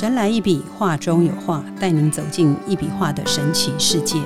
神来一笔，画中有画，带您走进一笔画的神奇世界。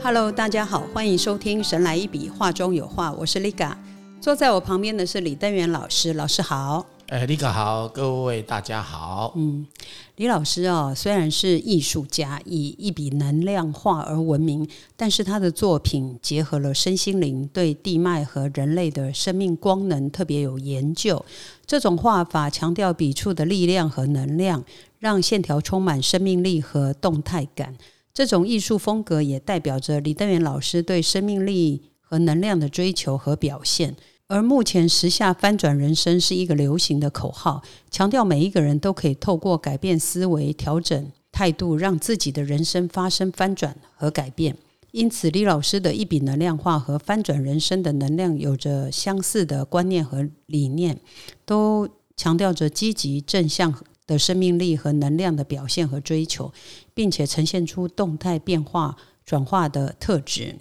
Hello，大家好，欢迎收听《神来一笔，画中有画》，我是 Liga，坐在我旁边的是李登元老师，老师好。哎，李哥好，各位大家好。嗯，李老师啊，虽然是艺术家，以一笔能量画而闻名，但是他的作品结合了身心灵，对地脉和人类的生命光能特别有研究。这种画法强调笔触的力量和能量，让线条充满生命力和动态感。这种艺术风格也代表着李登元老师对生命力和能量的追求和表现。而目前时下翻转人生是一个流行的口号，强调每一个人都可以透过改变思维、调整态度，让自己的人生发生翻转和改变。因此，李老师的一笔能量化和翻转人生的能量有着相似的观念和理念，都强调着积极正向的生命力和能量的表现和追求，并且呈现出动态变化、转化的特质。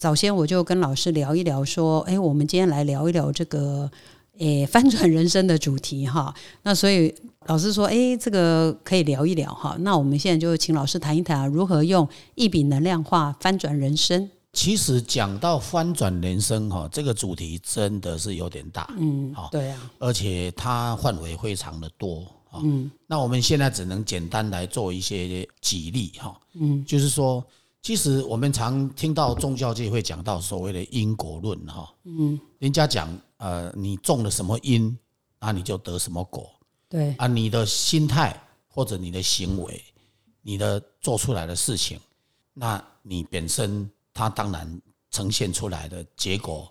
早先我就跟老师聊一聊，说，哎，我们今天来聊一聊这个，诶，翻转人生的主题哈。那所以老师说，哎，这个可以聊一聊哈。那我们现在就请老师谈一谈，如何用一笔能量化翻转人生。其实讲到翻转人生哈，这个主题真的是有点大，嗯，好，对啊，而且它范围非常的多，嗯，那我们现在只能简单来做一些举例哈，嗯，就是说。其实我们常听到宗教界会讲到所谓的因果论，哈，嗯，人家讲，呃，你种了什么因，那你就得什么果，对，啊，你的心态或者你的行为，你的做出来的事情，那你本身它当然呈现出来的结果，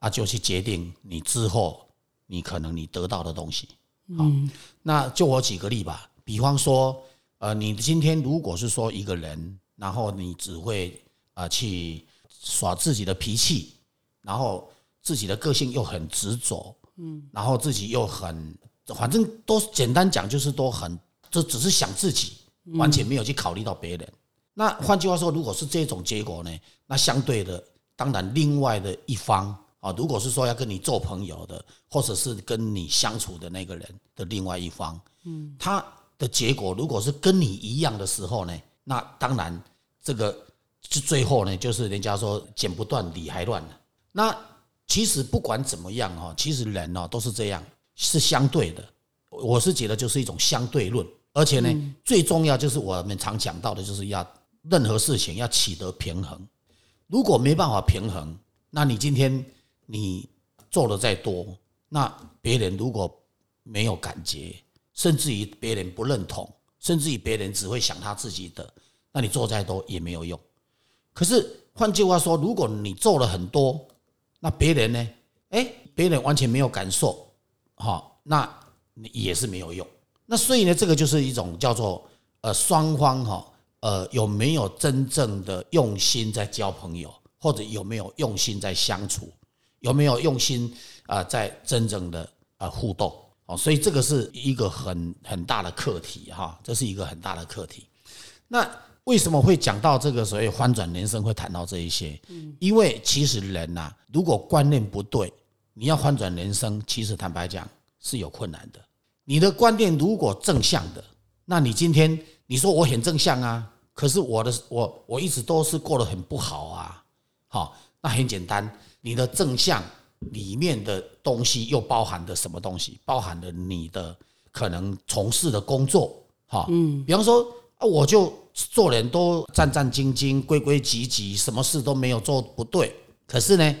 啊，就去决定你之后你可能你得到的东西，嗯，那就我举个例吧，比方说，呃，你今天如果是说一个人。然后你只会啊去耍自己的脾气，然后自己的个性又很执着，嗯，然后自己又很，反正都简单讲就是都很，就只是想自己，完全没有去考虑到别人。那换句话说，如果是这种结果呢？那相对的，当然另外的一方啊，如果是说要跟你做朋友的，或者是跟你相处的那个人的另外一方，嗯，他的结果如果是跟你一样的时候呢？那当然，这个是最后呢，就是人家说剪不断理还乱了。那其实不管怎么样哈，其实人哦都是这样，是相对的。我是觉得就是一种相对论，而且呢，最重要就是我们常讲到的，就是要任何事情要取得平衡。如果没办法平衡，那你今天你做的再多，那别人如果没有感觉，甚至于别人不认同。甚至于别人只会想他自己的，那你做再多也没有用。可是换句话说，如果你做了很多，那别人呢？哎，别人完全没有感受，哈，那你也是没有用。那所以呢，这个就是一种叫做呃双方哈呃有没有真正的用心在交朋友，或者有没有用心在相处，有没有用心啊在真正的啊互动。哦，所以这个是一个很很大的课题哈，这是一个很大的课题。那为什么会讲到这个所谓翻转人生会谈到这一些？嗯，因为其实人呐，如果观念不对，你要翻转人生，其实坦白讲是有困难的。你的观念如果正向的，那你今天你说我很正向啊，可是我的我我一直都是过得很不好啊。好，那很简单，你的正向。里面的东西又包含的什么东西？包含了你的可能从事的工作，哈，嗯，比方说啊，我就做人都战战兢兢、规规矩矩，什么事都没有做不对。可是呢，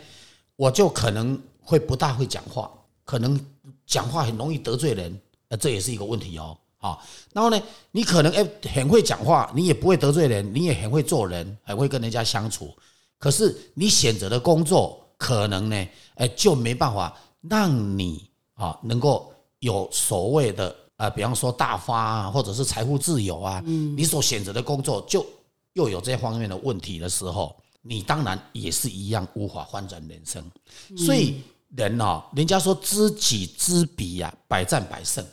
我就可能会不大会讲话，可能讲话很容易得罪人，呃，这也是一个问题哦，好。然后呢，你可能哎很会讲话，你也不会得罪人，你也很会做人，很会跟人家相处。可是你选择的工作。可能呢，哎，就没办法让你啊，能够有所谓的啊，比方说大发啊，或者是财富自由啊，嗯，你所选择的工作就又有这方面的问题的时候，你当然也是一样无法翻转人生。所以人哦，人家说知己知彼呀，百战百胜。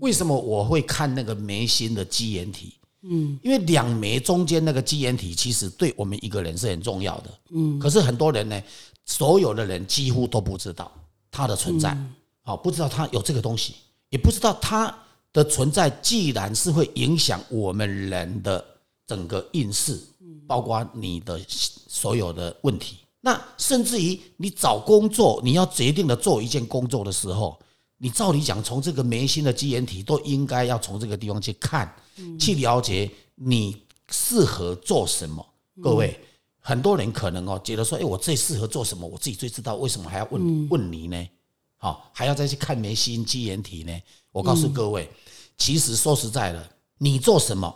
为什么我会看那个眉心的基岩体？嗯，因为两眉中间那个基岩体，其实对我们一个人是很重要的。嗯，可是很多人呢。所有的人几乎都不知道它的存在，好，不知道它有这个东西，也不知道它的存在，既然是会影响我们人的整个运势，包括你的所有的问题。那甚至于你找工作，你要决定的做一件工作的时候，你照理讲，从这个眉心的基岩体都应该要从这个地方去看，去了解你适合做什么。各位，很多人可能哦觉得说，哎，我最适合做什么？我自己最知道，为什么还要问问你呢？好，还要再去看眉心基岩体呢？我告诉各位，其实说实在的，你做什么，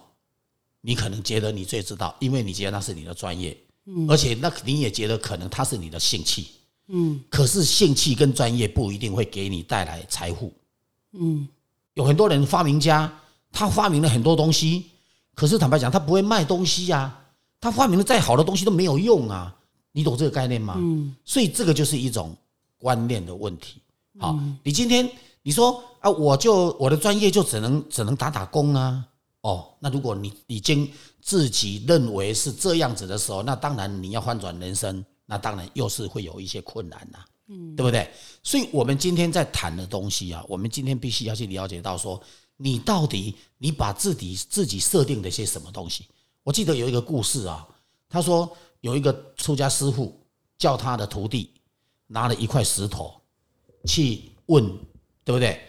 你可能觉得你最知道，因为你觉得那是你的专业。而且那你也觉得可能它是你的兴趣，嗯，可是兴趣跟专业不一定会给你带来财富，嗯，有很多人发明家，他发明了很多东西，可是坦白讲，他不会卖东西呀，他发明的再好的东西都没有用啊，你懂这个概念吗？嗯，所以这个就是一种观念的问题。好，你今天你说啊，我就我的专业就只能只能打打工啊。哦，那如果你已经自己认为是这样子的时候，那当然你要翻转人生，那当然又是会有一些困难呐，嗯，对不对？所以，我们今天在谈的东西啊，我们今天必须要去了解到，说你到底你把自己自己设定的一些什么东西。我记得有一个故事啊，他说有一个出家师傅叫他的徒弟拿了一块石头去问，对不对？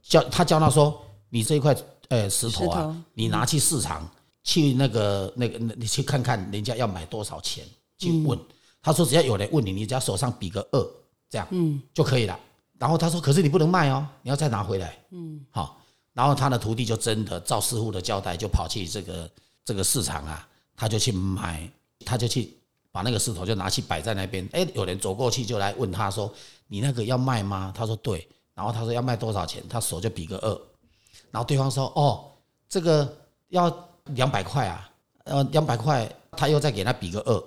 叫他教他说，你这一块。呃，石头啊，你拿去市场，去那个那个，你去看看人家要买多少钱，去问。他说只要有人问你，你只要手上比个二，这样，嗯，就可以了。然后他说，可是你不能卖哦，你要再拿回来，嗯，好。然后他的徒弟就真的照师傅的交代，就跑去这个这个市场啊，他就去买，他就去把那个石头就拿去摆在那边。哎，有人走过去就来问他说，你那个要卖吗？他说对。然后他说要卖多少钱？他手就比个二。然后对方说：“哦，这个要两百块啊，呃，两百块。”他又再给他比个二。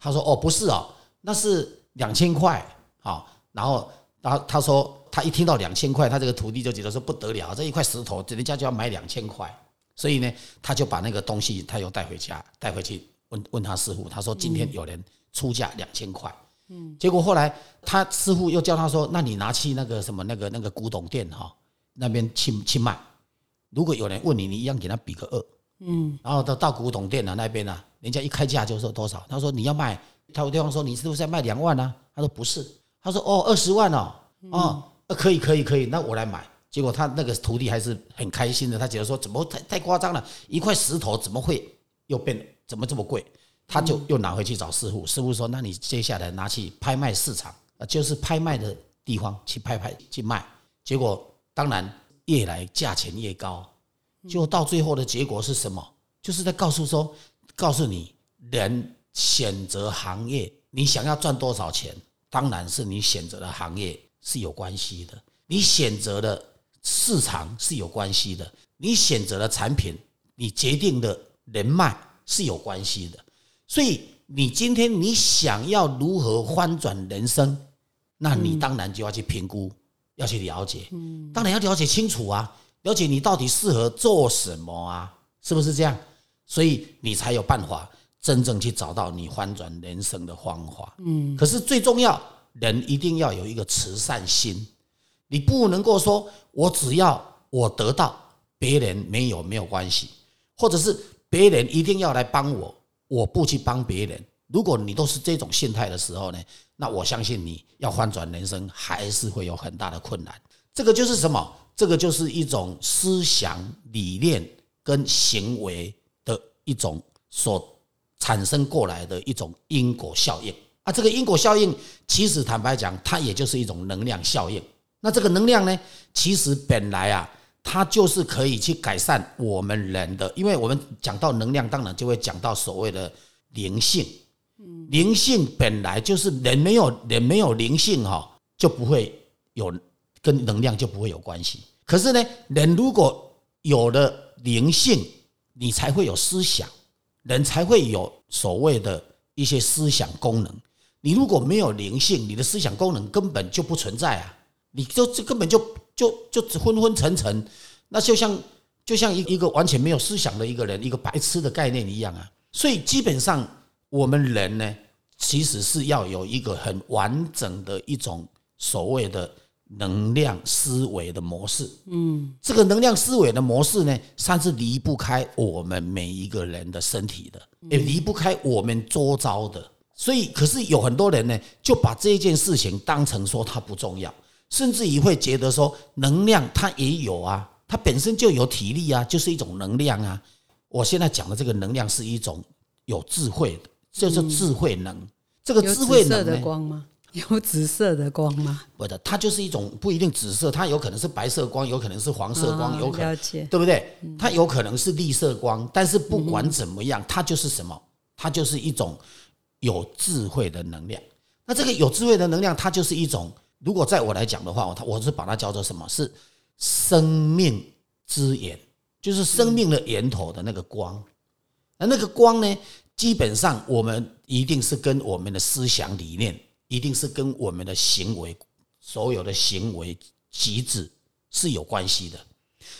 他说：“哦，不是哦，那是两千块。”好，然后，然后他说：“他一听到两千块，他这个徒弟就觉得说不得了，这一块石头，人家就要买两千块。”所以呢，他就把那个东西他又带回家，带回去问问他师傅。他说：“今天有人出价两千块。”嗯，结果后来他师傅又叫他说：“那你拿去那个什么那个那个古董店哈那边去去卖。”如果有人问你，你一样给他比个二，嗯，然后到到古董店啊那边呢，人家一开价就说多少？他说你要卖，他对方说你是不是要卖两万呢？他说不是，他说哦二十万哦，哦，可以可以可以，那我来买。结果他那个徒弟还是很开心的，他觉得说怎么太太夸张了，一块石头怎么会又变怎么这么贵？他就又拿回去找师傅，师傅说那你接下来拿去拍卖市场，就是拍卖的地方去拍拍去卖。结果当然。越来价钱越高，就到最后的结果是什么？就是在告诉说，告诉你，人选择行业，你想要赚多少钱，当然是你选择的行业是有关系的，你选择的市场是有关系的，你选择的产品，你决定的人脉是有关系的。所以，你今天你想要如何翻转人生，那你当然就要去评估。要去了解，嗯，当然要了解清楚啊，了解你到底适合做什么啊，是不是这样？所以你才有办法真正去找到你翻转人生的方法，嗯。可是最重要，人一定要有一个慈善心，你不能够说我只要我得到，别人没有没有关系，或者是别人一定要来帮我，我不去帮别人。如果你都是这种心态的时候呢？那我相信你要翻转人生，还是会有很大的困难。这个就是什么？这个就是一种思想理念跟行为的一种所产生过来的一种因果效应啊。这个因果效应，其实坦白讲，它也就是一种能量效应。那这个能量呢，其实本来啊，它就是可以去改善我们人的，因为我们讲到能量，当然就会讲到所谓的灵性。灵性本来就是人没有人没有灵性哈，就不会有跟能量就不会有关系。可是呢，人如果有了灵性，你才会有思想，人才会有所谓的一些思想功能。你如果没有灵性，你的思想功能根本就不存在啊！你就这根本就就就昏昏沉沉，那就像就像一一个完全没有思想的一个人，一个白痴的概念一样啊！所以基本上。我们人呢，其实是要有一个很完整的一种所谓的能量思维的模式。嗯，这个能量思维的模式呢，它是离不开我们每一个人的身体的，也离不开我们周遭的。所以，可是有很多人呢，就把这件事情当成说它不重要，甚至于会觉得说，能量它也有啊，它本身就有体力啊，就是一种能量啊。我现在讲的这个能量是一种有智慧的，就是智慧能。这个智慧能的光吗？有紫色的光吗？不的，它就是一种不一定紫色，它有可能是白色光，有可能是黄色光，有可能对不对？它有可能是绿色光，但是不管怎么样，它就是什么？它就是一种。有智慧的能量，那这个有智慧的能量，它就是一种。如果在我来讲的话，我我是把它叫做什么？是生命之源，就是生命的源头的那个光。那那个光呢，基本上我们一定是跟我们的思想理念，一定是跟我们的行为，所有的行为机制是有关系的。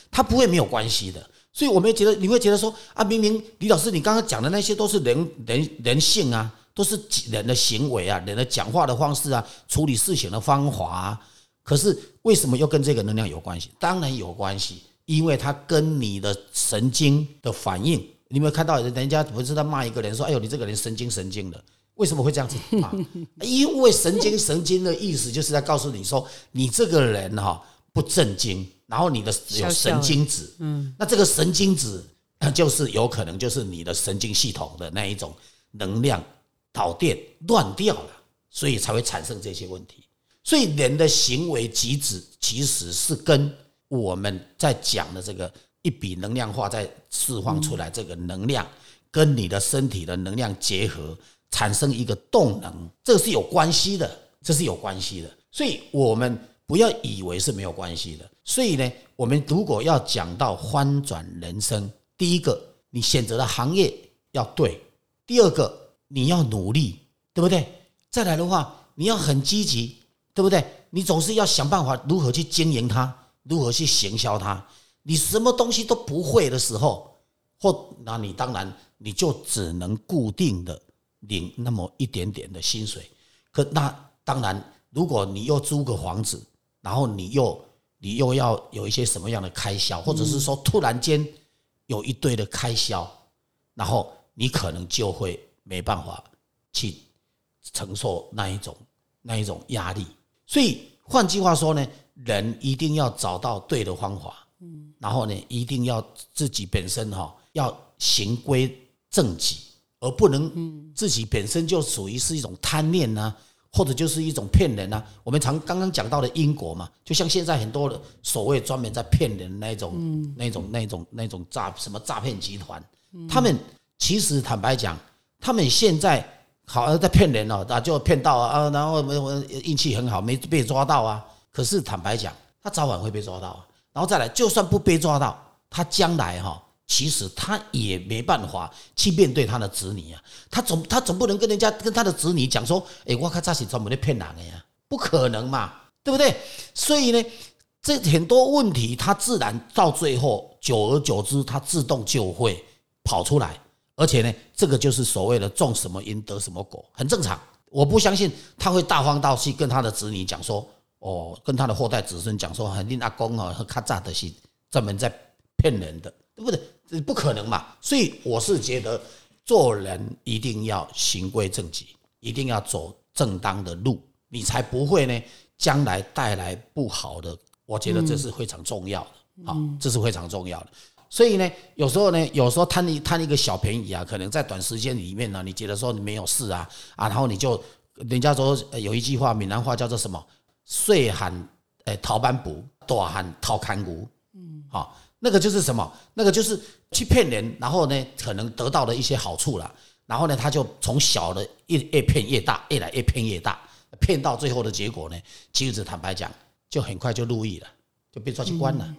它不会没有关系的。所以我们觉得你会觉得说啊，明明李老师你刚刚讲的那些都是人人人性啊。都是人的行为啊，人的讲话的方式啊，处理事情的方法啊。可是为什么又跟这个能量有关系？当然有关系，因为它跟你的神经的反应。你有没有看到人家不是在骂一个人说：“哎呦，你这个人神经神经的。”为什么会这样子骂？因为神经神经的意思就是在告诉你说，你这个人哈不正经，然后你的有神经质。嗯，那这个神经质就是有可能就是你的神经系统的那一种 能量。导电乱掉了，所以才会产生这些问题。所以人的行为举止其实是跟我们在讲的这个一笔能量化在释放出来这个能量，跟你的身体的能量结合，产生一个动能，这个是有关系的，这是有关系的。所以我们不要以为是没有关系的。所以呢，我们如果要讲到翻转人生，第一个，你选择的行业要对；第二个。你要努力，对不对？再来的话，你要很积极，对不对？你总是要想办法如何去经营它，如何去行销它。你什么东西都不会的时候，或那你当然你就只能固定的领那么一点点的薪水。可那当然，如果你又租个房子，然后你又你又要有一些什么样的开销，或者是说突然间有一堆的开销，然后你可能就会。没办法去承受那一种那一种压力，所以换句话说呢，人一定要找到对的方法，嗯，然后呢，一定要自己本身哈要行规正己，而不能自己本身就属于是一种贪念呐，或者就是一种骗人呐。我们常刚刚讲到的因果嘛，就像现在很多的所谓专门在骗人那种、那种、那种、那种诈什么诈骗集团，他们其实坦白讲。他们现在好像在骗人哦，啊，就骗到啊，啊然后我运气很好，没被抓到啊。可是坦白讲，他早晚会被抓到啊。然后再来，就算不被抓到，他将来哈，其实他也没办法去面对他的子女啊。他总他总不能跟人家跟他的子女讲说，哎，我看这是专门的骗人的呀，不可能嘛，对不对？所以呢，这很多问题，他自然到最后，久而久之，他自动就会跑出来。而且呢，这个就是所谓的种什么因得什么果，很正常。我不相信他会大方到去跟他的子女讲说，哦，跟他的后代子孙讲说，肯定阿公啊和卡扎的是专门在骗人的，对不对？这不可能嘛。所以我是觉得，做人一定要行规正己，一定要走正当的路，你才不会呢将来带来不好的。我觉得这是非常重要的，好，这是非常重要的。所以呢，有时候呢，有时候贪一贪一个小便宜啊，可能在短时间里面呢，你觉得说你没有事啊啊，然后你就人家说有一句话，闽南话叫做什么？岁喊诶逃班补，大喊逃看骨。嗯，好，那个就是什么？那个就是去骗人，然后呢，可能得到了一些好处了，然后呢，他就从小的越越骗越大，越来越骗越大，骗到最后的结果呢，其实坦白讲，就很快就入狱了，就被抓去关了。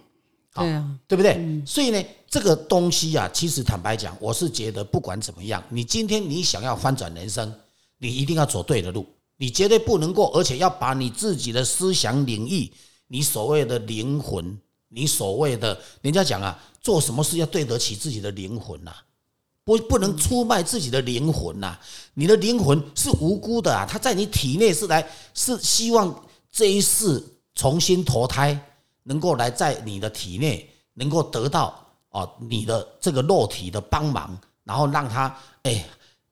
对啊，对不对？所以呢，这个东西啊，其实坦白讲，我是觉得不管怎么样，你今天你想要翻转人生，你一定要走对的路，你绝对不能够，而且要把你自己的思想领域，你所谓的灵魂，你所谓的人家讲啊，做什么事要对得起自己的灵魂呐，不不能出卖自己的灵魂呐！你的灵魂是无辜的啊，它在你体内是来是希望这一世重新投胎，能够来在你的体内能够得到哦你的这个肉体的帮忙，然后让他哎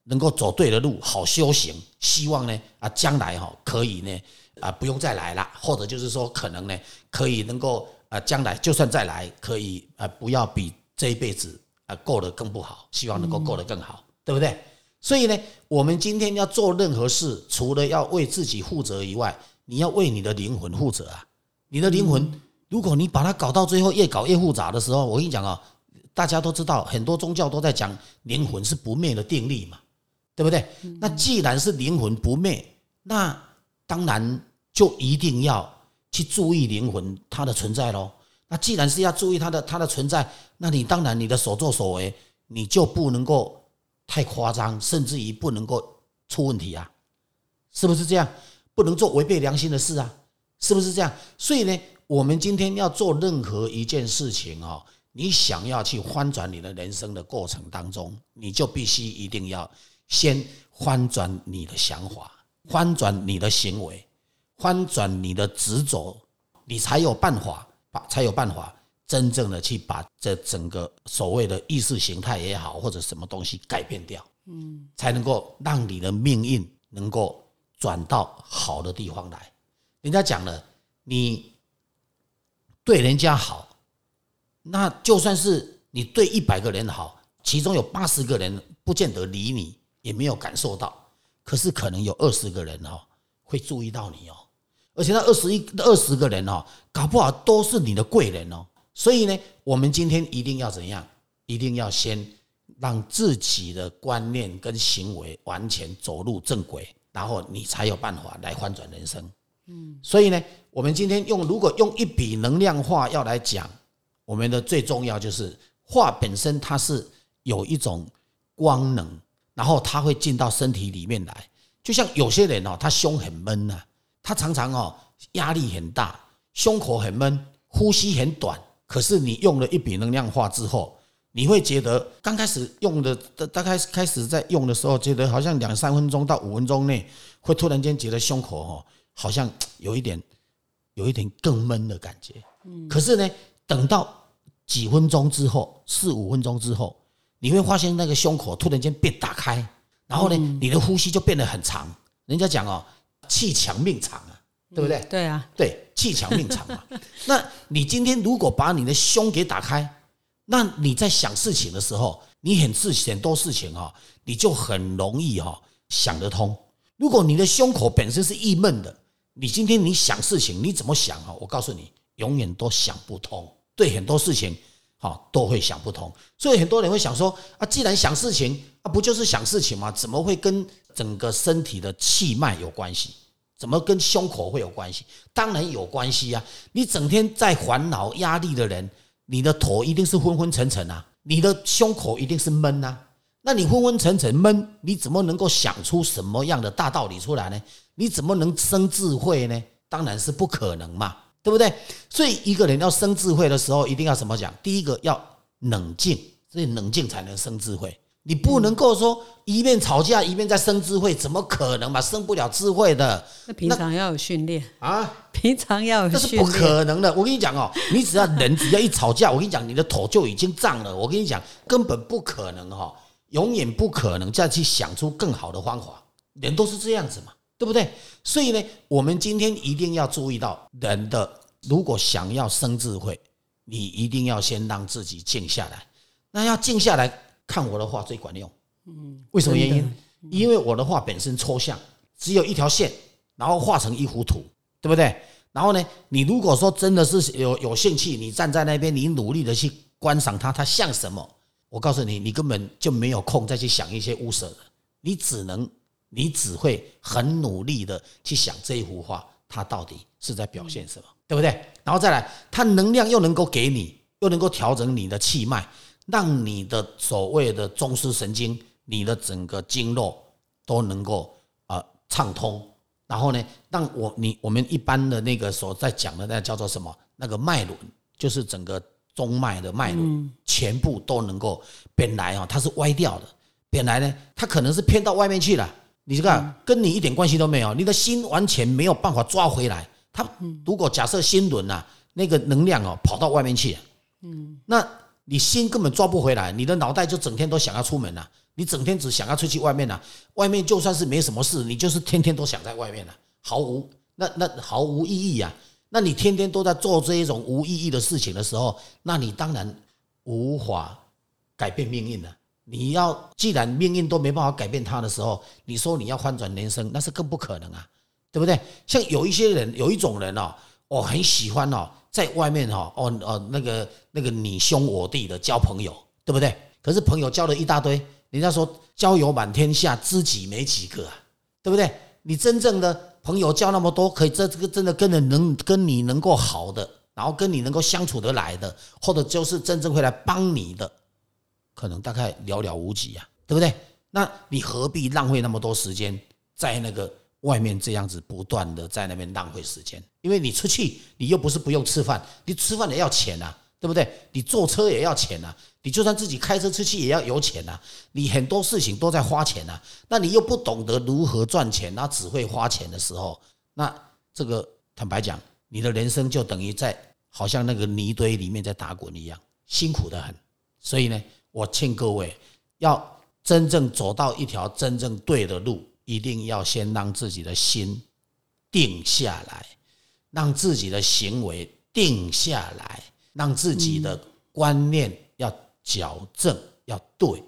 能够走对的路，好修行。希望呢啊将来哈可以呢啊不用再来了，或者就是说可能呢可以能够啊将来就算再来可以啊不要比这一辈子。啊，过得更不好，希望能够过得更好，对不对？所以呢，我们今天要做任何事，除了要为自己负责以外，你要为你的灵魂负责啊！你的灵魂，如果你把它搞到最后越搞越复杂的时候，我跟你讲啊，大家都知道，很多宗教都在讲灵魂是不灭的定律嘛，对不对？那既然是灵魂不灭，那当然就一定要去注意灵魂它的存在喽。那既然是要注意它的它的存在，那你当然你的所作所为，你就不能够太夸张，甚至于不能够出问题啊，是不是这样？不能做违背良心的事啊，是不是这样？所以呢，我们今天要做任何一件事情啊，你想要去翻转你的人生的过程当中，你就必须一定要先翻转你的想法，翻转你的行为，翻转你的执着，你才有办法把。才有办法真正的去把这整个所谓的意识形态也好，或者什么东西改变掉，嗯，才能够让你的命运能够转到好的地方来。人家讲了，你对人家好，那就算是你对一百个人好，其中有八十个人不见得理你，也没有感受到，可是可能有二十个人哦会注意到你哦。而且那二十一、二十个人哦，搞不好都是你的贵人哦。所以呢，我们今天一定要怎样？一定要先让自己的观念跟行为完全走入正轨，然后你才有办法来翻转人生。所以呢，我们今天用如果用一笔能量画要来讲，我们的最重要就是画本身它是有一种光能，然后它会进到身体里面来。就像有些人哦，他胸很闷呐。他常常哦压力很大，胸口很闷，呼吸很短。可是你用了一笔能量化之后，你会觉得刚开始用的大概开始在用的时候，觉得好像两三分钟到五分钟内，会突然间觉得胸口哦好像 有一点有一点更闷的感觉。嗯，可是呢，等到几分钟之后，四五分钟之后，你会发现那个胸口突然间变打开，然后呢，你的呼吸就变得很长。人家讲哦。气强命长啊，对不对？对啊，对，气强命长嘛。那你今天如果把你的胸给打开，那你在想事情的时候，你很事很多事情哈，你就很容易哈想得通。如果你的胸口本身是郁闷的，你今天你想事情，你怎么想啊？我告诉你，永远都想不通。对很多事情，哈都会想不通。所以很多人会想说啊，既然想事情啊，不就是想事情吗？怎么会跟？整个身体的气脉有关系，怎么跟胸口会有关系？当然有关系啊！你整天在烦恼、压力的人，你的头一定是昏昏沉沉啊，你的胸口一定是闷啊。那你昏昏沉沉闷，你怎么能够想出什么样的大道理出来呢？你怎么能生智慧呢？当然是不可能嘛，对不对？所以一个人要生智慧的时候，一定要怎么讲？第一个要冷静，所以冷静才能生智慧。你不能够说一面吵架一面在生智慧，怎么可能嘛？生不了智慧的。那平常要有训练啊，平常要有训练，这是不可能的。我跟你讲哦，你只要人只要一吵架，我跟你讲，你的头就已经胀了。我跟你讲，根本不可能哈，永远不可能再去想出更好的方法。人都是这样子嘛，对不对？所以呢，我们今天一定要注意到，人的如果想要生智慧，你一定要先让自己静下来。那要静下来。看我的画最管用，嗯，为什么原因？因为我的画本身抽象，只有一条线，然后画成一幅图，对不对？然后呢，你如果说真的是有有兴趣，你站在那边，你努力的去观赏它，它像什么？我告诉你，你根本就没有空再去想一些污色的，你只能，你只会很努力的去想这一幅画，它到底是在表现什么，对不对？然后再来，它能量又能够给你，又能够调整你的气脉。让你的所谓的中枢神经，你的整个经络都能够呃畅通，然后呢，让我你我们一般的那个所在讲的那叫做什么？那个脉轮，就是整个中脉的脉轮，全部都能够本来啊它是歪掉的，本来呢，它可能是偏到外面去了。你看，跟你一点关系都没有，你的心完全没有办法抓回来。他如果假设心轮呐，那个能量哦跑到外面去，嗯，那你心根本抓不回来，你的脑袋就整天都想要出门了，你整天只想要出去外面了，外面就算是没什么事，你就是天天都想在外面了，毫无那那毫无意义啊。那你天天都在做这一种无意义的事情的时候，那你当然无法改变命运了。你要既然命运都没办法改变他的时候，你说你要翻转人生，那是更不可能啊，对不对？像有一些人，有一种人哦，我很喜欢哦，在外面哈，哦哦那个那个你兄我弟的交朋友，对不对？可是朋友交了一大堆，人家说交友满天下，知己没几个啊，对不对？你真正的朋友交那么多，可以这这个真的跟人能跟你能够好的，然后跟你能够相处得来的，或者就是真正会来帮你的。可能大概寥寥无几呀，对不对？那你何必浪费那么多时间在那个外面这样子不断的在那边浪费时间？因为你出去，你又不是不用吃饭，你吃饭也要钱呐，对不对？你坐车也要钱呐，你就算自己开车出去也要有钱呐，你很多事情都在花钱呐。那你又不懂得如何赚钱，那只会花钱的时候，那这个坦白讲，你的人生就等于在好像那个泥堆里面在打滚一样，辛苦的很。所以呢。我劝各位，要真正走到一条真正对的路，一定要先让自己的心定下来，让自己的行为定下来，让自己的观念要矫正，要对。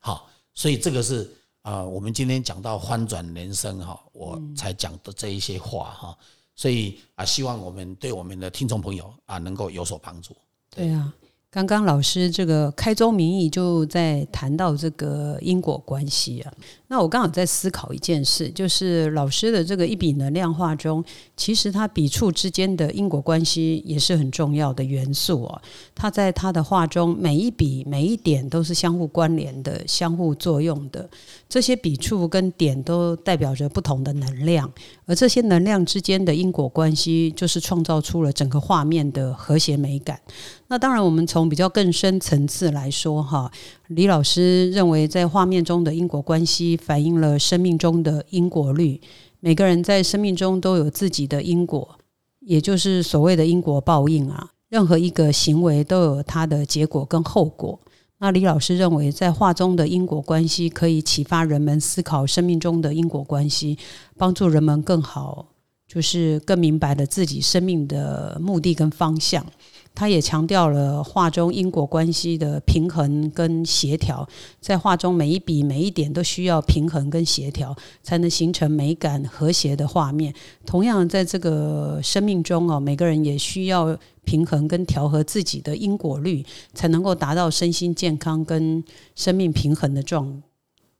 好，所以这个是啊，我们今天讲到翻转人生哈，我才讲的这一些话哈。所以啊，希望我们对我们的听众朋友啊，能够有所帮助。对啊。刚刚老师这个开宗明义就在谈到这个因果关系啊，那我刚好在思考一件事，就是老师的这个一笔能量画中，其实他笔触之间的因果关系也是很重要的元素哦。他在他的画中，每一笔每一点都是相互关联的、相互作用的，这些笔触跟点都代表着不同的能量，而这些能量之间的因果关系，就是创造出了整个画面的和谐美感。那当然，我们从比较更深层次来说，哈，李老师认为，在画面中的因果关系反映了生命中的因果律。每个人在生命中都有自己的因果，也就是所谓的因果报应啊。任何一个行为都有它的结果跟后果。那李老师认为，在画中的因果关系可以启发人们思考生命中的因果关系，帮助人们更好，就是更明白了自己生命的目的跟方向。他也强调了画中因果关系的平衡跟协调，在画中每一笔每一点都需要平衡跟协调，才能形成美感和谐的画面。同样，在这个生命中哦，每个人也需要平衡跟调和自己的因果律，才能够达到身心健康跟生命平衡的状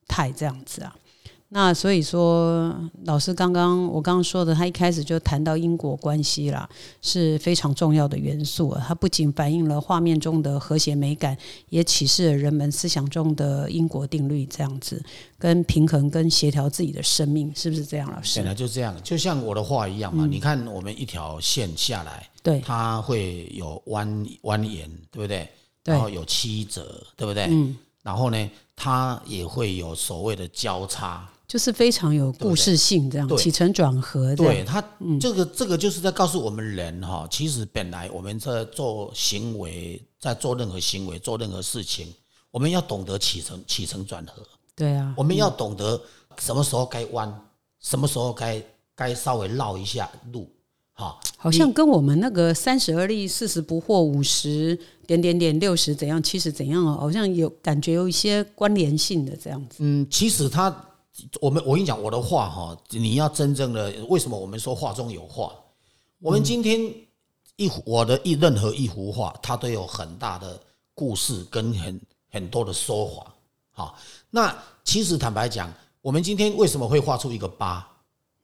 态。这样子啊。那所以说，老师刚刚我刚刚说的，他一开始就谈到因果关系啦，是非常重要的元素。啊它不仅反映了画面中的和谐美感，也启示了人们思想中的因果定律，这样子跟平衡跟协调自己的生命，是不是这样？老师本来就这样，就像我的画一样嘛。你看，我们一条线下来，对，它会有弯蜿蜒，对不对？然后有曲折，对不对？嗯。然后呢，它也会有所谓的交叉。就是非常有故事性，这样起承转合。对他，这个这个就是在告诉我们人哈，其实本来我们在做行为，在做任何行为、做任何事情，我们要懂得起承起承转合。对啊，我们要懂得什么时候该弯，什么时候该该稍微绕一下路。哈，好像跟我们那个三十而立、四十不惑、五十点点点、六十怎样、七十怎样，好像有感觉有一些关联性的这样子。嗯，其实它。我们我跟你讲，我的画哈，你要真正的为什么我们说画中有画？我们今天一我的一任何一幅画，它都有很大的故事跟很很多的说法。好，那其实坦白讲，我们今天为什么会画出一个八？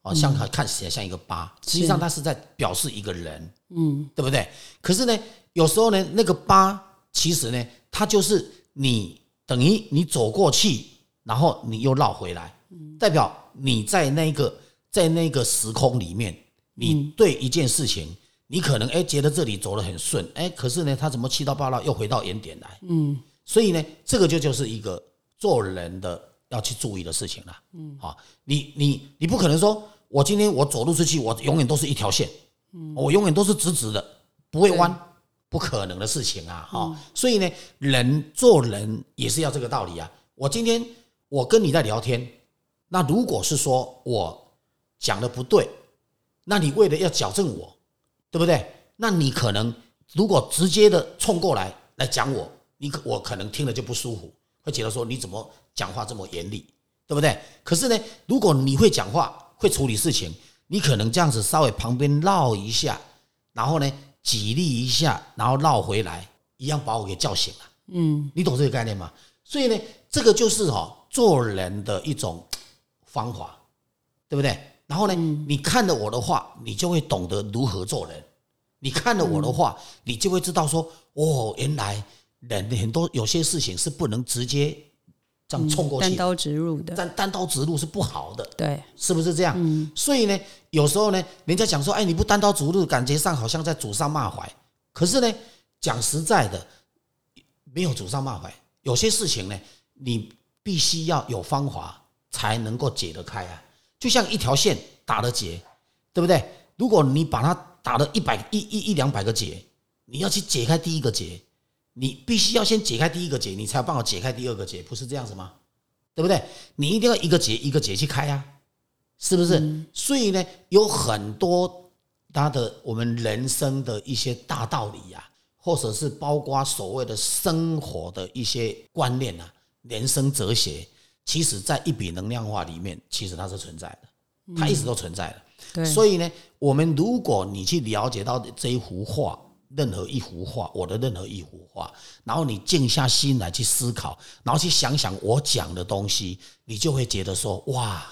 哦，像看起来像一个八，实际上它是在表示一个人，嗯，对不对？可是呢，有时候呢，那个八其实呢，它就是你等于你走过去，然后你又绕回来。代表你在那个在那个时空里面，你对一件事情，你可能哎觉得这里走得很顺，哎，可是呢，他怎么七到八落又回到原点来？嗯，所以呢，这个就就是一个做人的要去注意的事情了。嗯，好，你你你不可能说，我今天我走路出去，我永远都是一条线，嗯，我永远都是直直的，不会弯，不可能的事情啊！哈，所以呢，人做人也是要这个道理啊。我今天我跟你在聊天，那如果是说我讲的不对，那你为了要矫正我，对不对？那你可能如果直接的冲过来来讲我，你可我可能听了就不舒服，会觉得说你怎么讲话这么严厉，对不对？可是呢，如果你会讲话，会处理事情，你可能这样子稍微旁边绕一下，然后呢，挤力一下，然后绕回来，一样把我给叫醒了。嗯，你懂这个概念吗？所以呢，这个就是哈做人的一种方法，对不对？然后呢，你看了我的话，你就会懂得如何做人。你看了我的话，你就会知道说，哦，原来人很多有些事情是不能直接这样冲过去，单刀直入的，单单刀直入是不好的，对，是不是这样？所以呢，有时候呢，人家讲说，哎，你不单刀直入，感觉上好像在祖上骂槐。可是呢，讲实在的，没有祖上骂槐，有些事情呢，你必须要有方法才能够解得开啊。就像一条线打了结，对不对？如果你把它打了一百一一一两百个结，你要去解开第一个结，你必须要先解开第一个结，你才有办法解开第二个结，不是这样子吗？对不对？你一定要一个结一个结去开呀，是不是？所以呢，有很多他的我们人生的一些大道理呀，或者是包括所谓的生活的一些观念啊，人生哲学，其实在一笔能量化里面，其实它是存在的，它一直都存在的。所以呢，我们如果你去了解到这一幅画，任何一幅画，我的任何一幅画，然后你静下心来去思考，然后去想想我讲的东西，你就会觉得说，哇，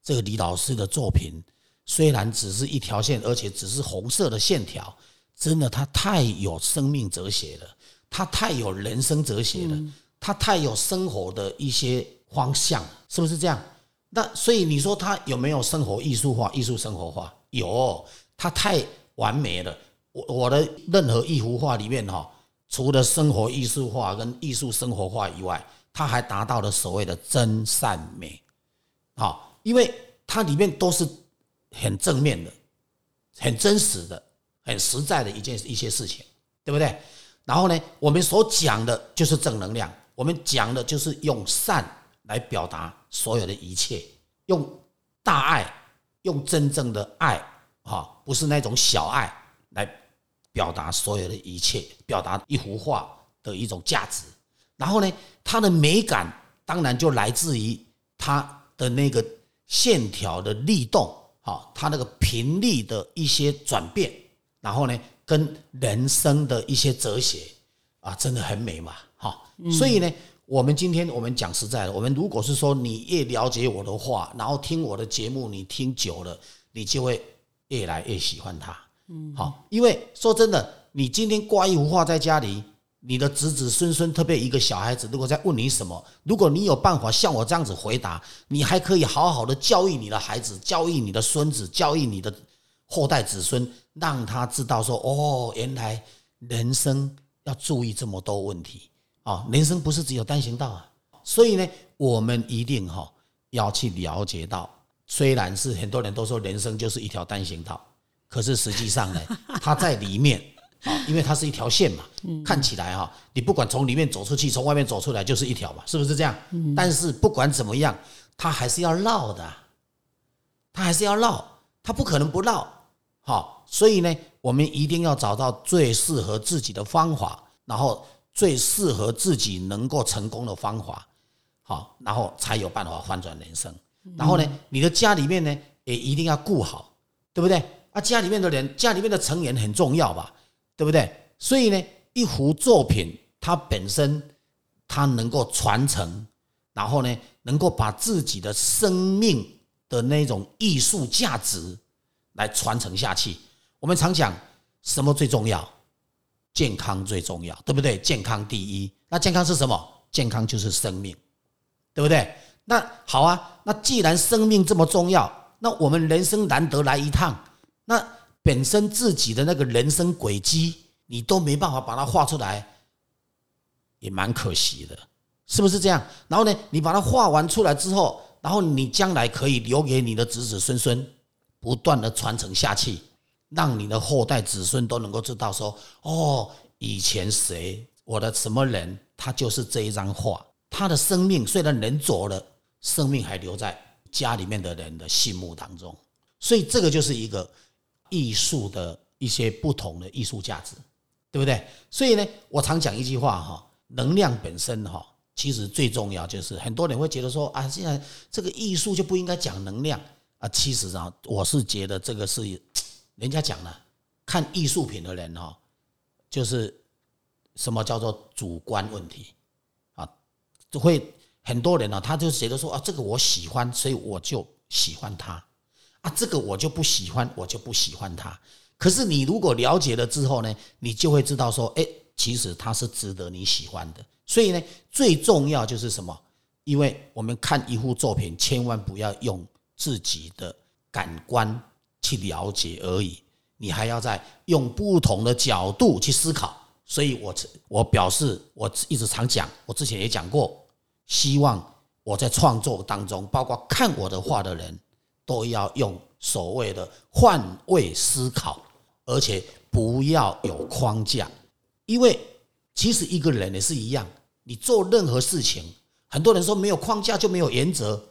这个李老师的作品虽然只是一条线，而且只是红色的线条，真的他太有生命哲学了，他太有人生哲学了，他太有生活的一些方向，是不是这样？那所以你说他有没有生活艺术化、艺术生活化？有，他太完美了。我我的任何一幅画里面哈，除了生活艺术化跟艺术生活化以外，他还达到了所谓的真善美。好，因为它里面都是很正面的、很真实的、很实在的一件一些事情，对不对？然后呢，我们所讲的就是正能量，我们讲的就是用善来表达。所有的一切，用大爱，用真正的爱，哈，不是那种小爱来表达所有的一切，表达一幅画的一种价值。然后呢，它的美感当然就来自于它的那个线条的律动，哈，它那个频率的一些转变。然后呢，跟人生的一些哲学啊，真的很美嘛，哈。所以呢。我们今天我们讲实在的，我们如果是说你越了解我的话，然后听我的节目，你听久了，你就会越来越喜欢他。嗯，好，因为说真的，你今天挂一幅画在家里，你的子子孙孙，特别一个小孩子，如果在问你什么，如果你有办法像我这样子回答，你还可以好好的教育你的孩子，教育你的孙子，教育你的后代子孙，让他知道说，哦，原来人生要注意这么多问题。啊，人生不是只有单行道啊，所以呢，我们一定哈要去了解到，虽然是很多人都说人生就是一条单行道，可是实际上呢，它在里面啊，因为它是一条线嘛，看起来哈，你不管从里面走出去，从外面走出来就是一条嘛，是不是这样？但是不管怎么样，它还是要绕的，它还是要绕，它不可能不绕。好，所以呢，我们一定要找到最适合自己的方法，然后。最适合自己能够成功的方法，好，然后才有办法翻转人生。然后呢，你的家里面呢也一定要顾好，对不对？啊，家里面的人，家里面的成员很重要吧，对不对？所以呢，一幅作品它本身它能够传承，然后呢，能够把自己的生命的那种艺术价值来传承下去。我们常讲什么最重要？健康最重要，对不对？健康第一。那健康是什么？健康就是生命，对不对？那好啊。那既然生命这么重要，那我们人生难得来一趟，那本身自己的那个人生轨迹，你都没办法把它画出来，也蛮可惜的，是不是这样？然后呢，你把它画完出来之后，然后你将来可以留给你的子子孙孙，不断的传承下去，让你的后代子孙都能够知道说，哦，以前谁，我的什么人，他就是这一张画，他的生命虽然人走了，生命还留在家里面的人的心目当中，所以这个就是一个艺术的一些不同的艺术价值，对不对？所以呢，我常讲一句话哈，能量本身哈。其实最重要就是很多人会觉得说啊，现在这个艺术就不应该讲能量啊。其实啊，我是觉得这个是人家讲了，看艺术品的人哦，就是什么叫做主观问题啊，就会很多人呢，他就觉得说啊，这个我喜欢，所以我就喜欢它啊，这个我就不喜欢，我就不喜欢它。可是你如果了解了之后呢，你就会知道说，哎，其实它是值得你喜欢的。所以呢，最重要就是什么？因为我们看一幅作品，千万不要用自己的感官去了解而已，你还要在用不同的角度去思考。所以我我表示，我一直常讲，我之前也讲过，希望我在创作当中，包括看我的画的人，都要用所谓的换位思考，而且不要有框架，因为其实一个人也是一样。你做任何事情，很多人说没有框架就没有原则。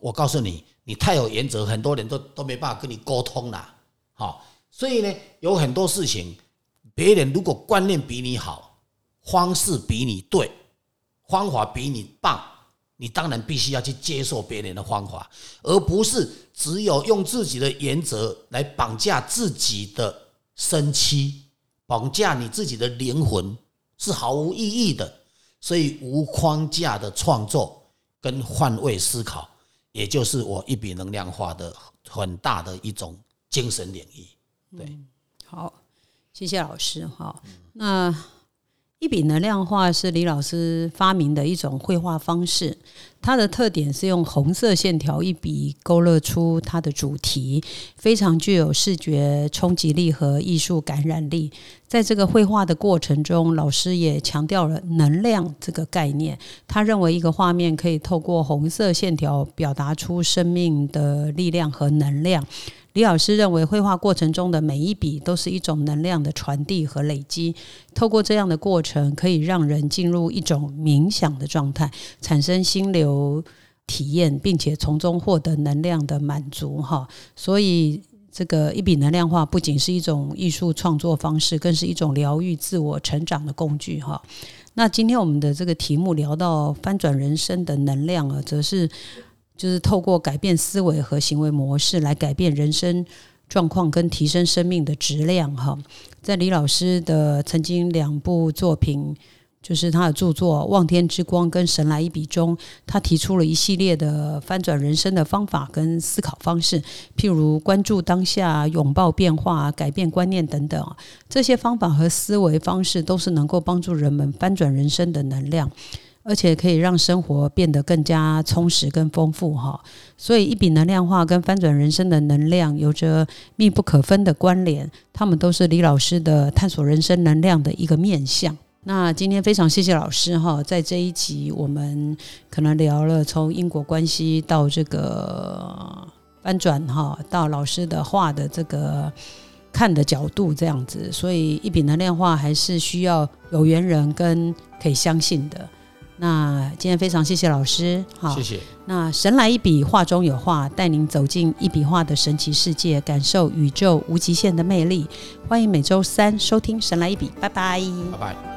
我告诉你，你太有原则，很多人都都没办法跟你沟通了。好，所以呢，有很多事情，别人如果观念比你好，方式比你对，方法比你棒，你当然必须要去接受别人的方法，而不是只有用自己的原则来绑架自己的身躯，绑架你自己的灵魂，是毫无意义的。所以无框架的创作跟换位思考，也就是我一笔能量化的很大的一种精神领域。对，好，谢谢老师哈。那一笔能量画是李老师发明的一种绘画方式，它的特点是用红色线条一笔勾勒出它的主题，非常具有视觉冲击力和艺术感染力。在这个绘画的过程中，老师也强调了能量这个概念。他认为一个画面可以透过红色线条表达出生命的力量和能量。李老师认为，绘画过程中的每一笔都是一种能量的传递和累积。透过这样的过程，可以让人进入一种冥想的状态，产生心流体验，并且从中获得能量的满足。哈，所以这个一笔能量画不仅是一种艺术创作方式，更是一种疗愈自我成长的工具。哈，那今天我们的这个题目聊到翻转人生的能量啊，则是。就是透过改变思维和行为模式来改变人生状况跟提升生命的质量哈，在李老师的曾经两部作品，就是他的著作《望天之光》跟《神来一笔》中，他提出了一系列的翻转人生的方法跟思考方式，譬如关注当下、拥抱变化、改变观念等等这些方法和思维方式都是能够帮助人们翻转人生的能量。而且可以让生活变得更加充实、更丰富哈。所以，一笔能量化跟翻转人生的能量有着密不可分的关联，他们都是李老师的探索人生能量的一个面向。那今天非常谢谢老师哈，在这一集我们可能聊了从因果关系到这个翻转哈，到老师的画的这个看的角度这样子。所以，一笔能量化还是需要有缘人跟可以相信的。那今天非常谢谢老师，好，谢谢。那神来一笔，画中有画，带您走进一笔画的神奇世界，感受宇宙无极限的魅力。欢迎每周三收听《神来一笔》，拜拜，拜拜。